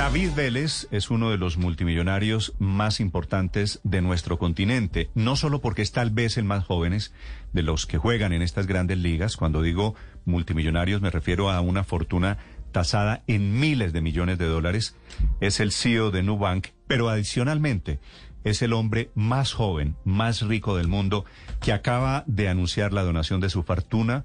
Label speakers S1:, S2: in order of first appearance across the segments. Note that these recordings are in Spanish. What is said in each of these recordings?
S1: David Vélez es uno de los multimillonarios más importantes de nuestro continente, no solo porque es tal vez el más jóvenes de los que juegan en estas grandes ligas. Cuando digo multimillonarios me refiero a una fortuna tasada en miles de millones de dólares. Es el CEO de Nubank, pero adicionalmente es el hombre más joven, más rico del mundo, que acaba de anunciar la donación de su fortuna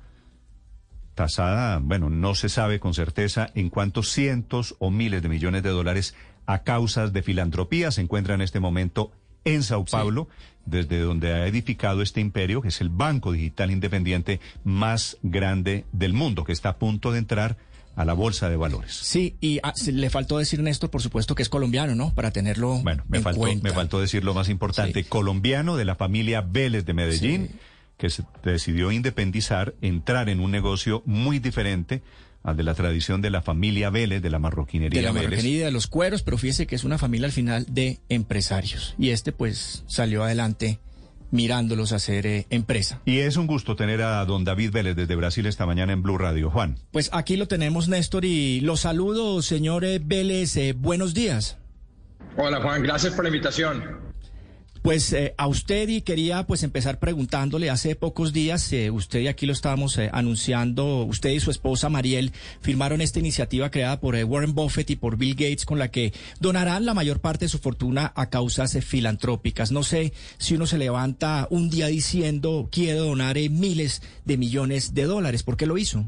S1: tasada, bueno, no se sabe con certeza en cuántos cientos o miles de millones de dólares a causas de filantropía se encuentra en este momento en Sao Paulo, desde donde ha edificado este imperio, que es el banco digital independiente más grande del mundo, que está a punto de entrar a la bolsa de valores.
S2: Sí, y ah, le faltó decir, Néstor, por supuesto que es colombiano, ¿no? Para tenerlo
S1: Bueno, me
S2: en
S1: faltó,
S2: cuenta.
S1: me faltó decir lo más importante,
S2: Sí.
S1: colombiano de la familia Vélez de Medellín,
S2: Sí.
S1: Que se decidió independizar, entrar en un negocio muy diferente al de la tradición de la familia Vélez, de la marroquinería
S2: de la y de los cueros, pero fíjese que es una familia al final de empresarios. Y este pues salió adelante mirándolos hacer eh, empresa.
S1: Y es un gusto tener a don David Vélez desde Brasil esta mañana en Blue Radio. Juan.
S2: Pues aquí lo tenemos, Néstor, y los saludo, señor eh, Vélez. eh, buenos días.
S3: Hola Juan, gracias por la invitación.
S2: Pues eh, a usted y quería pues empezar preguntándole, hace pocos días, eh, usted y aquí lo estábamos eh, anunciando, usted y su esposa Mariel firmaron esta iniciativa creada por Warren Buffett y por Bill Gates con la que donarán la mayor parte de su fortuna a causas filantrópicas. No sé si uno se levanta un día diciendo quiero donar miles de millones de dólares, ¿por qué lo hizo?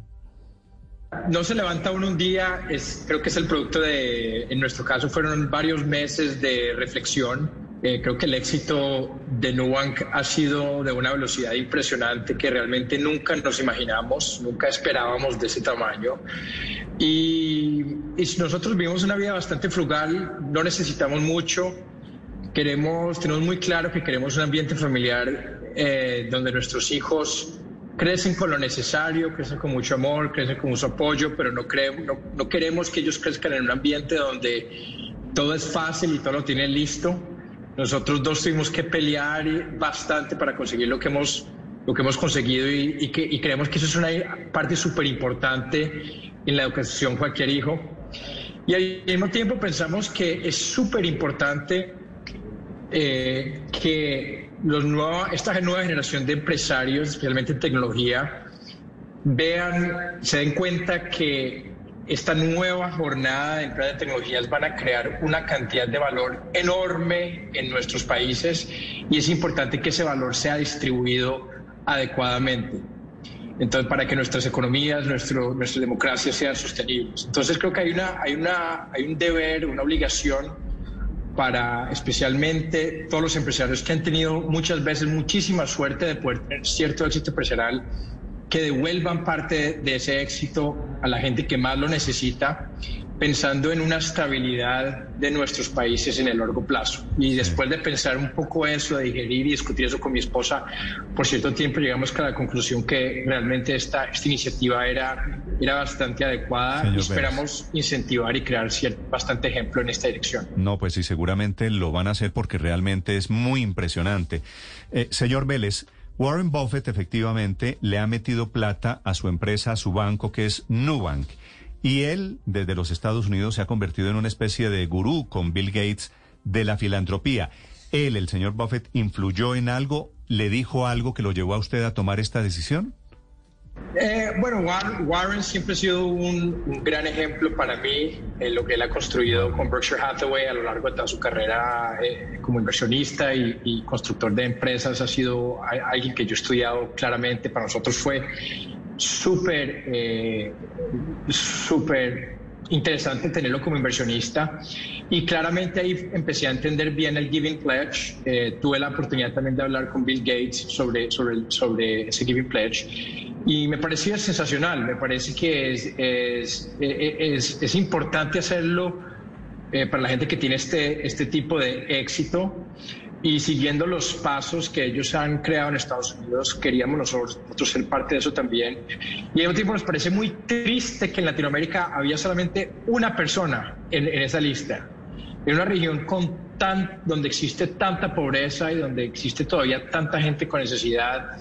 S3: No se levanta uno un día, es, creo que es el producto de, en nuestro caso fueron varios meses de reflexión. Eh, creo que el éxito de Nubank ha sido de una velocidad impresionante que realmente nunca nos imaginamos, nunca esperábamos de ese tamaño. Y, y nosotros vivimos una vida bastante frugal, no necesitamos mucho, queremos, tenemos muy claro que queremos un ambiente familiar eh, donde nuestros hijos crecen con lo necesario, crecen con mucho amor, crecen con mucho apoyo, pero no, creemos, no, no queremos que ellos crezcan en un ambiente donde todo es fácil y todo lo tienen listo. Nosotros dos tuvimos que pelear bastante para conseguir lo que hemos, lo que hemos conseguido y, y que, y creemos que eso es una parte súper importante en la educación cualquier hijo. Y al mismo tiempo pensamos que es súper importante eh, que los nueva, esta nueva generación de empresarios, especialmente en tecnología, vean, se den cuenta que esta nueva jornada de empresas de tecnologías van a crear una cantidad de valor enorme en nuestros países y es importante que ese valor sea distribuido adecuadamente. Entonces, para que nuestras economías, nuestro, nuestra democracia sean sostenibles. Entonces, creo que hay, una, hay, una, hay un deber, una obligación para especialmente todos los empresarios que han tenido muchas veces muchísima suerte de poder tener cierto éxito empresarial, que devuelvan parte de ese éxito a la gente que más lo necesita, pensando en una estabilidad de nuestros países en el largo plazo. Y después de pensar un poco eso, de digerir y discutir eso con mi esposa, por cierto tiempo llegamos a la conclusión que realmente esta, esta iniciativa era, era bastante adecuada
S1: Señor
S3: y esperamos incentivar y crear cierto, bastante ejemplo en esta dirección.
S1: No, pues sí, seguramente lo van a hacer porque realmente es muy impresionante. Eh, señor Vélez, Warren Buffett efectivamente le ha metido plata a su empresa, a su banco, que es Nubank. Y él, desde los Estados Unidos, se ha convertido en una especie de gurú con Bill Gates de la filantropía. Él, el señor Buffett, influyó en algo, le dijo algo que lo llevó a usted a tomar esta decisión.
S3: Eh, bueno, Warren, siempre ha sido un, un gran ejemplo para mí en lo que él ha construido con Berkshire Hathaway a lo largo de toda su carrera eh, como inversionista y, y constructor de empresas. Ha sido alguien que yo he estudiado claramente. Para nosotros fue súper, eh, súper interesante tenerlo como inversionista y claramente ahí empecé a entender bien el Giving Pledge. Eh, tuve la oportunidad también de hablar con Bill Gates sobre, sobre, sobre ese Giving Pledge Y me parecía sensacional, me parece que es, es, es, es importante hacerlo eh, para la gente que tiene este, este tipo de éxito y siguiendo los pasos que ellos han creado en Estados Unidos, queríamos nosotros, ser parte de eso también. Y al tiempo nos parece muy triste que en Latinoamérica había solamente una persona en, en esa lista, en una región con tan, donde existe tanta pobreza y donde existe todavía tanta gente con necesidad.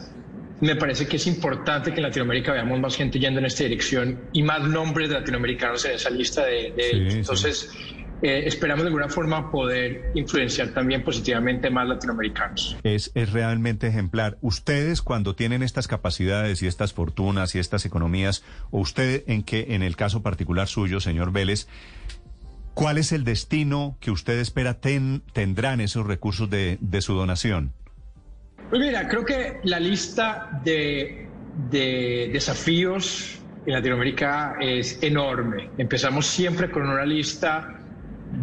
S3: Me parece que es importante que en Latinoamérica veamos más gente yendo en esta dirección y más nombres de latinoamericanos en esa lista de, entonces eh, esperamos de alguna forma poder influenciar también positivamente más latinoamericanos.
S1: Es, es realmente ejemplar. Ustedes cuando tienen estas capacidades y estas fortunas y estas economías, o usted en que en el caso particular suyo, señor Vélez, ¿cuál es el destino que usted espera tendrán esos recursos de, de, su donación?
S3: Pues mira, creo que la lista de, de desafíos en Latinoamérica es enorme. Empezamos siempre con una lista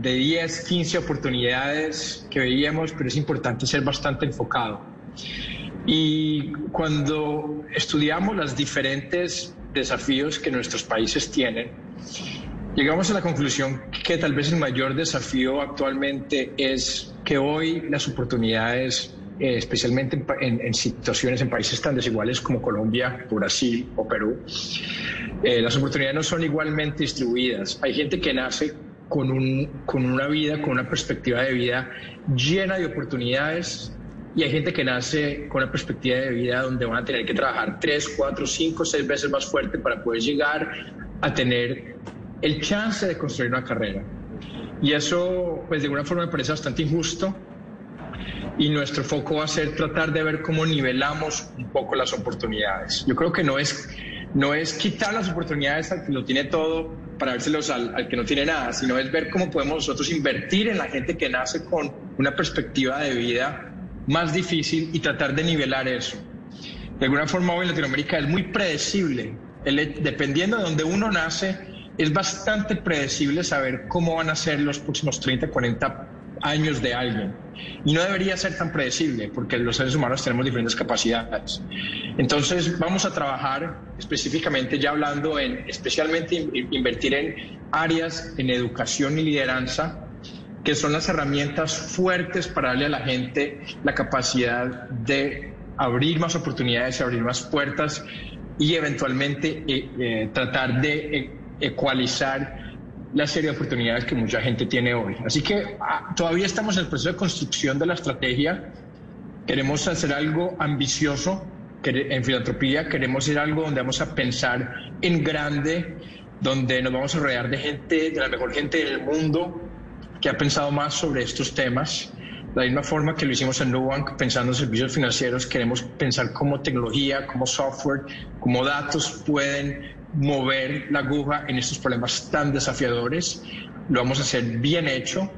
S3: de 10, 15 oportunidades que veíamos, pero es importante ser bastante enfocado. Y cuando estudiamos los diferentes desafíos que nuestros países tienen, llegamos a la conclusión que tal vez el mayor desafío actualmente es que hoy las oportunidades, eh, especialmente en, situaciones en países tan desiguales como Colombia, Brasil o Perú, eh, las oportunidades no son igualmente distribuidas. Hay gente que nace con, un, con una vida, con una perspectiva de vida llena de oportunidades y hay gente que nace con una perspectiva de vida donde van a tener que trabajar tres, cuatro, cinco, seis veces más fuerte para poder llegar a tener el chance de construir una carrera. Y eso, pues de alguna forma me parece bastante injusto. Y nuestro foco va a ser tratar de ver cómo nivelamos un poco las oportunidades. Yo creo que no es, no es quitar las oportunidades al que lo tiene todo, para vérselos al, al, que no tiene nada, sino es ver cómo podemos nosotros invertir en la gente que nace con una perspectiva de vida más difícil y tratar de nivelar eso. De alguna forma hoy en Latinoamérica es muy predecible. dependiendo de donde uno nace, es bastante predecible saber cómo van a ser los próximos 30, 40 años de alguien. Y no debería ser tan predecible porque los seres humanos tenemos diferentes capacidades. Entonces vamos a trabajar específicamente ya hablando en especialmente invertir en áreas en educación y lideranza que son las herramientas fuertes para darle a la gente la capacidad de abrir más oportunidades, abrir más puertas y eventualmente eh, eh, tratar de eh, ecualizar la serie de oportunidades que mucha gente tiene hoy. Así que ah, todavía estamos en el proceso de construcción de la estrategia. Queremos hacer algo ambicioso en filantropía, queremos ir algo donde vamos a pensar en grande, donde nos vamos a rodear de gente, de la mejor gente del mundo que ha pensado más sobre estos temas. De la misma forma que lo hicimos en Nubank, pensando en servicios financieros, queremos pensar cómo tecnología, cómo software, cómo datos pueden mover la aguja en estos problemas tan desafiadores. Lo vamos a hacer bien hecho,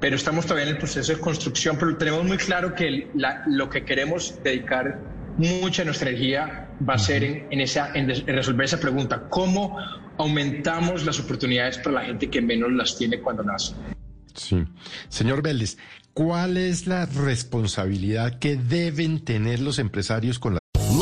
S3: pero estamos todavía en el proceso de construcción, pero tenemos muy claro que lo que queremos dedicar mucha de nuestra energía va a ser en, esa, en, resolver esa pregunta, ¿cómo aumentamos las oportunidades para la gente que menos las tiene cuando nace?
S4: Sí. Señor Vélez, ¿cuál es la responsabilidad que deben tener los empresarios con la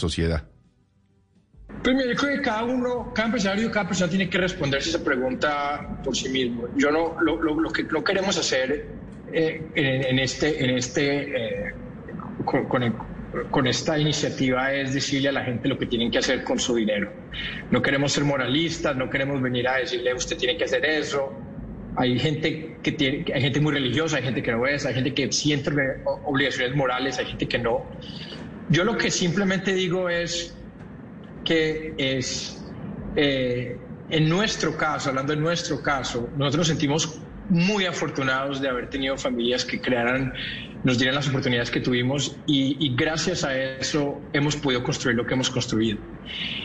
S4: Sociedad.
S3: Primero, yo creo que cada uno, cada empresario, cada persona tiene que responderse esa pregunta por sí mismo. Yo no, lo, lo, lo que no queremos hacer eh, en, en, este, en este, eh, con, con, con, esta iniciativa es decirle a la gente lo que tienen que hacer con su dinero. No queremos ser moralistas, no queremos venir a decirle usted tiene que hacer eso. Hay gente que tiene, hay gente muy religiosa, hay gente que no es, hay gente que siente obligaciones morales, hay gente que no. Yo lo que simplemente digo es que es, eh, en nuestro caso, hablando de nuestro caso, nosotros nos sentimos muy afortunados de haber tenido familias que crearan nos dieran las oportunidades que tuvimos y, gracias a eso hemos podido construir lo que hemos construido.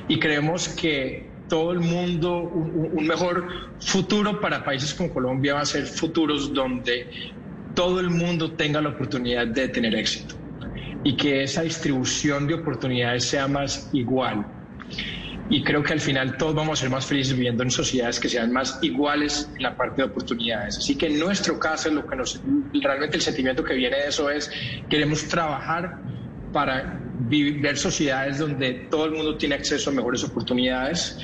S3: Y creemos que todo el mundo, un, mejor futuro para países como Colombia va a ser futuros donde todo el mundo tenga la oportunidad de tener éxito y que esa distribución de oportunidades sea más igual y creo que al final todos vamos a ser más felices viviendo en sociedades que sean más iguales en la parte de oportunidades. Así que en nuestro caso, lo que nos, realmente el sentimiento que viene de eso es queremos trabajar para ver sociedades donde todo el mundo tiene acceso a mejores oportunidades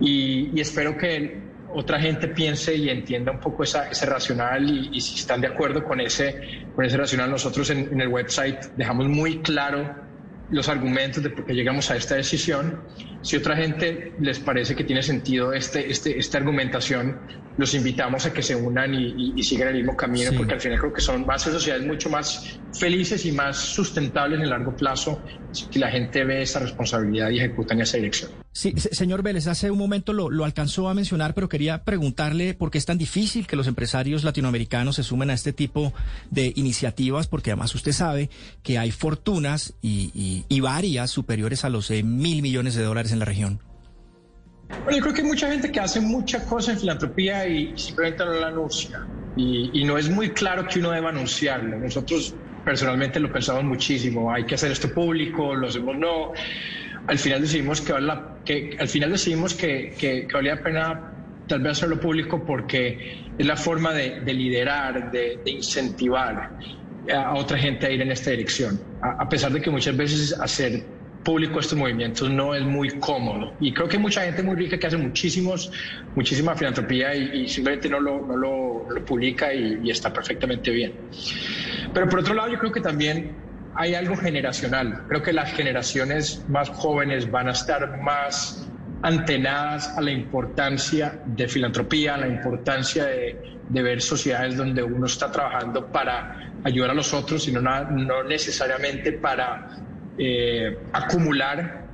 S3: y, espero que otra gente piense y entienda un poco esa, ese racional y, si están de acuerdo con ese, con ese racional, nosotros en, en el website dejamos muy claro los argumentos de por qué llegamos a esta decisión. Si otra gente les parece que tiene sentido este, este, esta argumentación, los invitamos a que se unan y, sigan el mismo camino, porque al final creo que son más sociedades mucho más felices y más sustentables en el largo plazo si la gente ve esa responsabilidad y ejecuta en esa dirección.
S2: Sí, señor Vélez, hace un momento lo, lo, alcanzó a mencionar, pero quería preguntarle por qué es tan difícil que los empresarios latinoamericanos se sumen a este tipo de iniciativas, porque además usted sabe que hay fortunas y, y, varias superiores a los mil millones de dólares en la región.
S3: Bueno, yo creo que hay mucha gente que hace mucha cosa en filantropía y simplemente no la anuncia. Y, y no es muy claro que uno deba anunciarlo. Nosotros personalmente lo pensamos muchísimo. Hay que hacer esto público, lo hacemos no. Al final decidimos que, que al final decidimos que, que, valía la pena tal vez hacerlo público porque es la forma de, liderar, de, incentivar a otra gente a ir en esta dirección. a pesar de que muchas veces hacer público estos movimientos no es muy cómodo. Y creo que hay mucha gente muy rica que hace muchísimos, muchísima filantropía y, simplemente no lo, no lo, publica y, está perfectamente bien. Pero por otro lado, yo creo que también hay algo generacional. Creo que las generaciones más jóvenes van a estar más antenadas a la importancia de filantropía, a la importancia de, ver sociedades donde uno está trabajando para ayudar a los otros y no, no necesariamente para eh, acumular.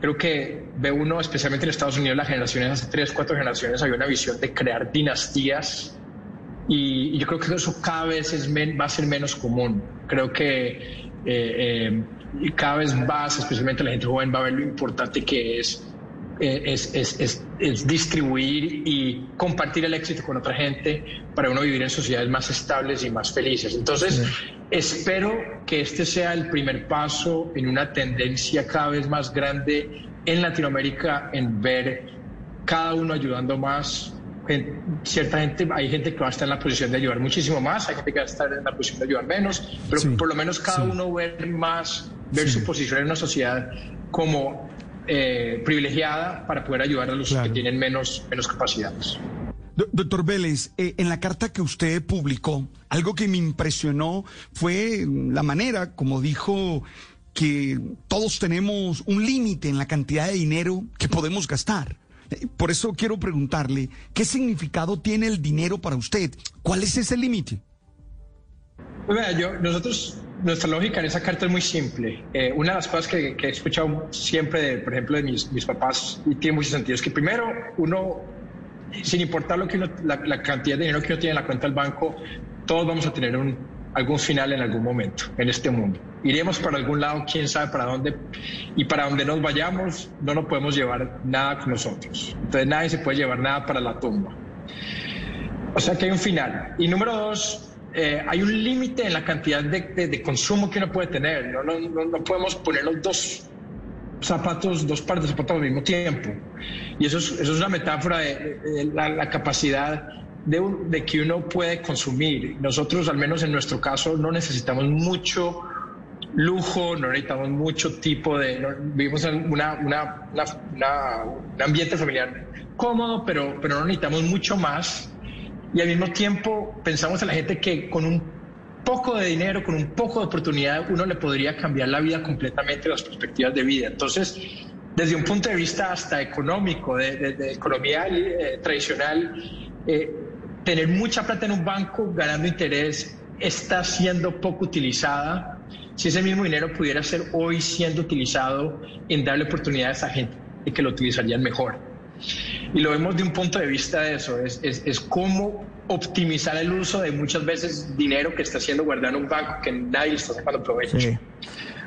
S3: Creo que ve uno, especialmente en Estados Unidos, las generaciones, hace tres, cuatro generaciones, había una visión de crear dinastías y, yo creo que eso cada vez es va a ser menos común. Creo que eh, eh, cada vez más, especialmente la gente joven, va a ver lo importante que es es, es, es, distribuir y compartir el éxito con otra gente para uno vivir en sociedades más estables y más felices. Entonces, espero que este sea el primer paso en una tendencia cada vez más grande en Latinoamérica en ver cada uno ayudando más. Cierta gente, hay gente que va a estar en la posición de ayudar muchísimo más, hay gente que va a estar en la posición de ayudar menos, pero por lo menos cada uno ver más, ver su posición en una sociedad como eh, privilegiada para poder ayudar a los que tienen menos, menos capacidades.
S5: Doctor Vélez, eh, en la carta que usted publicó, algo que me impresionó fue la manera, como dijo, que todos tenemos un límite en la cantidad de dinero que podemos gastar. Eh, por eso quiero preguntarle, ¿qué significado tiene el dinero para usted? ¿Cuál es ese límite?
S3: Pues nosotros nuestra lógica en esa carta es muy simple. Eh, una de las cosas que, he escuchado siempre, por ejemplo, de mis, mis, papás, y tiene mucho sentido, es que primero uno, sin importar lo que la, cantidad de dinero que uno tiene en la cuenta del banco, todos vamos a tener algún final en algún momento en este mundo. Iremos para algún lado, quién sabe para dónde, y para donde nos vayamos, no nos podemos llevar nada con nosotros. Entonces nadie se puede llevar nada para la tumba. O sea que hay un final. Y número dos, eh, hay un límite en la cantidad de, consumo que uno puede tener. ¿no? No, no, podemos poner los dos zapatos, dos pares de zapatos al mismo tiempo. Y eso es, eso es una metáfora de, la, capacidad de, de, que uno puede consumir. Nosotros, al menos en nuestro caso, no necesitamos mucho lujo, no necesitamos mucho tipo de... vivimos en una, una, un ambiente familiar cómodo, pero, pero no necesitamos mucho más y al mismo tiempo pensamos en la gente que con un poco de dinero, con un poco de oportunidad, uno le podría cambiar la vida completamente, las perspectivas de vida. Entonces, desde un punto de vista hasta económico, de, economía eh, tradicional, eh, tener mucha plata en un banco ganando interés está siendo poco utilizada. Si ese mismo dinero pudiera ser hoy siendo utilizado en darle oportunidades a gente que lo utilizarían mejor. Y lo vemos de un punto de vista de eso, es, es, es cómo optimizar el uso de muchas veces dinero que está siendo guardado en un banco que nadie está sacando provecho.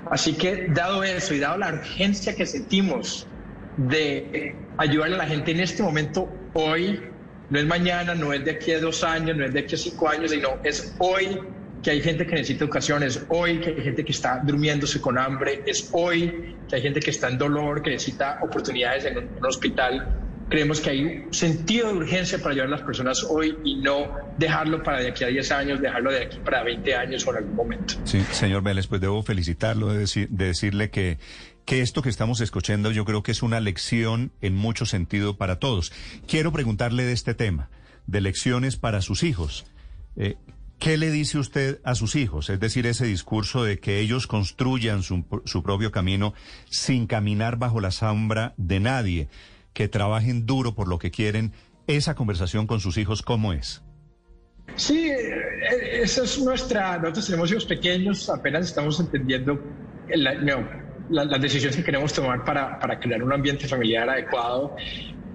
S3: Así que dado eso y dado la urgencia que sentimos de ayudar a la gente en este momento, hoy, no es mañana, no es de aquí a dos años, no es de aquí a cinco años, sino es hoy que hay gente que necesita educación, es hoy que hay gente que está durmiéndose con hambre, es hoy que hay gente que está en dolor, que necesita oportunidades en un, hospital. Creemos que hay un sentido de urgencia para ayudar a las personas hoy y no dejarlo para de aquí a 10 años, dejarlo de aquí para 20 años o en algún momento.
S1: Sí, señor Vélez, pues debo felicitarlo, de, de decirle que, que esto que estamos escuchando yo creo que es una lección en mucho sentido para todos. Quiero preguntarle de este tema, de lecciones para sus hijos. Eh, ¿Qué le dice usted a sus hijos? Es decir, ese discurso de que ellos construyan su, propio camino sin caminar bajo la sombra de nadie, que trabajen duro por lo que quieren. Esa conversación con sus hijos, ¿cómo es?
S3: Sí, eh, esa es nuestra. Nosotros tenemos hijos pequeños, apenas estamos entendiendo las decisiones que queremos tomar para, para crear un ambiente familiar adecuado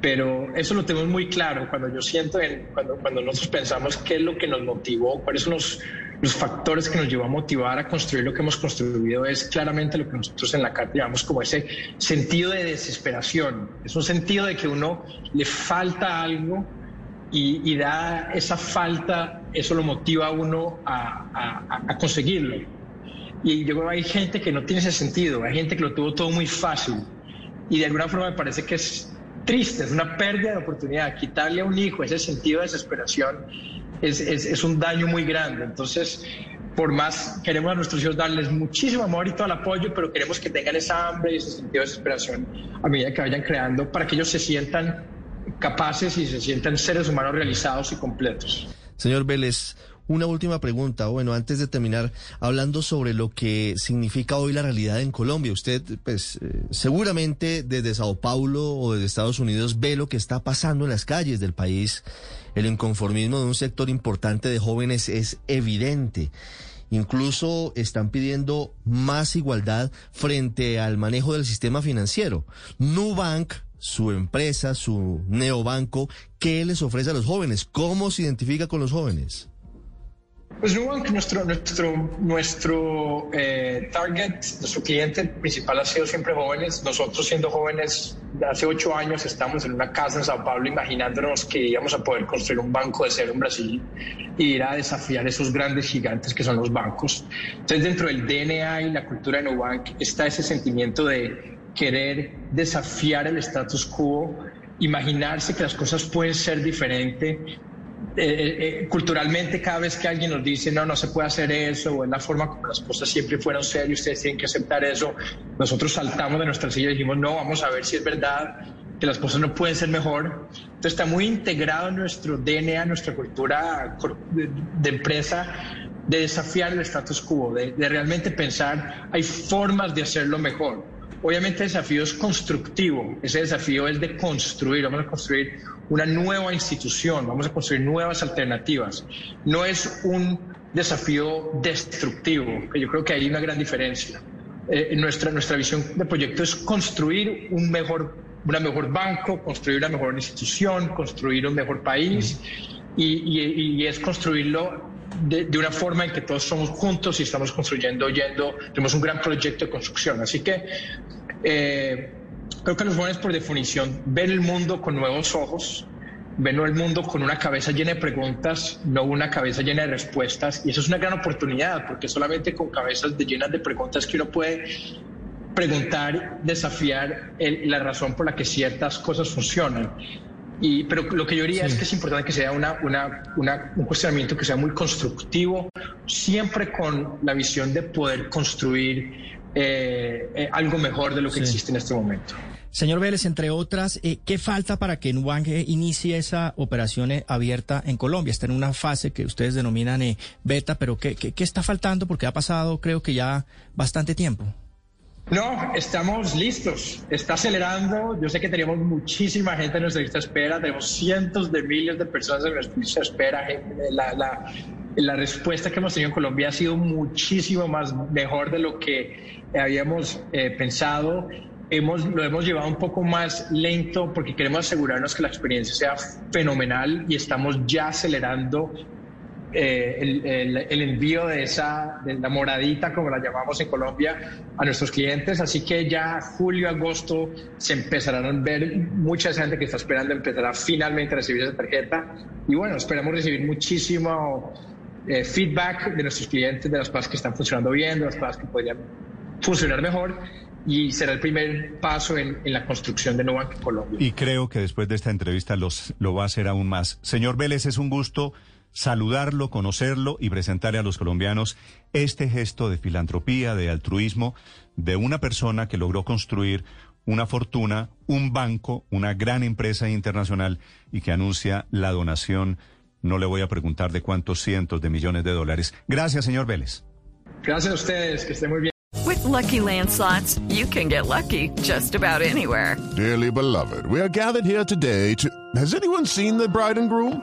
S3: pero eso lo tenemos muy claro cuando yo siento, en, cuando, cuando nosotros pensamos qué es lo que nos motivó, cuáles son los, los factores que nos llevó a motivar a construir lo que hemos construido, es claramente lo que nosotros en la carta llamamos como ese sentido de desesperación. Es un sentido de que uno le falta algo y, y da esa falta, eso lo motiva a uno a, a, a conseguirlo. Y yo creo que hay gente que no tiene ese sentido, hay gente que lo tuvo todo muy fácil. Y de alguna forma me parece que es triste, es una pérdida de oportunidad. Quitarle a un hijo ese sentido de desesperación es, es, un daño muy grande. Entonces, por más queremos a nuestros hijos darles muchísimo amor y todo el apoyo, pero queremos que tengan esa hambre y ese sentido de desesperación a medida que vayan creando para que ellos se sientan capaces y se sientan seres humanos realizados y completos.
S6: Señor Vélez, una última pregunta, bueno, antes de terminar, hablando sobre lo que significa hoy la realidad en Colombia. Usted, pues, eh, seguramente desde Sao Paulo o desde Estados Unidos ve lo que está pasando en las calles del país. El inconformismo de un sector importante de jóvenes es evidente. Incluso están pidiendo más igualdad frente al manejo del sistema financiero. Nubank su empresa, su neobanco, ¿qué les ofrece a los jóvenes? ¿Cómo se identifica con los jóvenes?
S3: Pues Nubank, nuestro, nuestro, nuestro eh, target, nuestro cliente principal ha sido siempre jóvenes. Nosotros siendo jóvenes, hace ocho años estamos en una casa en Sao Paulo imaginándonos que íbamos a poder construir un banco de cero en Brasil y ir a desafiar esos grandes gigantes que son los bancos. Entonces dentro del DNA y la cultura de Nubank está ese sentimiento de querer desafiar el status quo, imaginarse que las cosas pueden ser diferentes eh, eh, culturalmente cada vez que alguien nos dice no, no se puede hacer eso o es la forma como las cosas siempre fueron serias y ustedes tienen que aceptar eso, nosotros saltamos de nuestra silla y dijimos no, vamos a ver si es verdad que las cosas no pueden ser mejor. Entonces está muy integrado en nuestro DNA, nuestra cultura de, empresa, de desafiar el status quo, de realmente pensar hay formas de hacerlo mejor. Obviamente el desafío es constructivo, ese desafío es de construir, vamos a construir una nueva institución, vamos a construir nuevas alternativas. No es un desafío destructivo, que yo creo que hay una gran diferencia. Eh, nuestra, nuestra visión de proyecto es construir un mejor, una mejor banco, construir una mejor institución, construir un mejor país y, y, es construirlo de, de, una forma en que todos somos juntos y estamos construyendo, yendo, tenemos un gran proyecto de construcción. Así que eh, Creo que los jóvenes, por definición, ven el mundo con nuevos ojos, ven el mundo con una cabeza llena de preguntas, no una cabeza llena de respuestas. Y eso es una gran oportunidad, porque solamente con cabezas llenas de preguntas que uno puede preguntar, desafiar la razón por la que ciertas cosas funcionan. Y, pero lo que yo diría es que es importante que sea una, una, un cuestionamiento que sea muy constructivo, siempre con la visión de poder construir eh, eh, algo mejor de lo que existe en este momento.
S2: Señor Vélez, entre otras, eh, ¿qué falta para que Nubank inicie esa operación abierta en Colombia? Está en una fase que ustedes denominan beta, pero ¿qué, ¿qué, está faltando? Porque ha pasado, creo que ya bastante tiempo.
S3: No, estamos listos. Está acelerando. Yo sé que tenemos muchísima gente en nuestra lista de espera. Tenemos cientos de miles de personas en nuestra lista de espera. La, la, la respuesta que hemos tenido en Colombia ha sido muchísimo más mejor de lo que habíamos eh, pensado hemos, lo hemos llevado un poco más lento porque queremos asegurarnos que la experiencia sea fenomenal y estamos ya acelerando eh, el, el, envío de esa, de la moradita, como la llamamos en Colombia, a nuestros clientes. Así que ya julio, agosto se empezarán a ver mucha gente que está esperando empezará finalmente a recibir esa tarjeta. Y bueno, esperamos recibir muchísimo eh, feedback de nuestros clientes de las cosas que están funcionando bien, de las cosas que podrían funcionar mejor y será el primer paso en, en la construcción de Nubank Colombia.
S1: Y creo que después de esta entrevista los, lo va a hacer aún más. Señor Vélez, es un gusto saludarlo, conocerlo y presentarle a los colombianos este gesto de filantropía, de altruismo de una persona que logró construir una fortuna, un banco, una gran empresa internacional y que anuncia la donación, no le voy a preguntar de cuántos cientos de millones de dólares. Gracias, señor Vélez.
S3: Gracias a ustedes, que estén muy bien.
S7: With lucky landslots, you can get lucky just about anywhere.
S8: Dearly beloved, we are gathered here today to. Has anyone seen the bride and groom?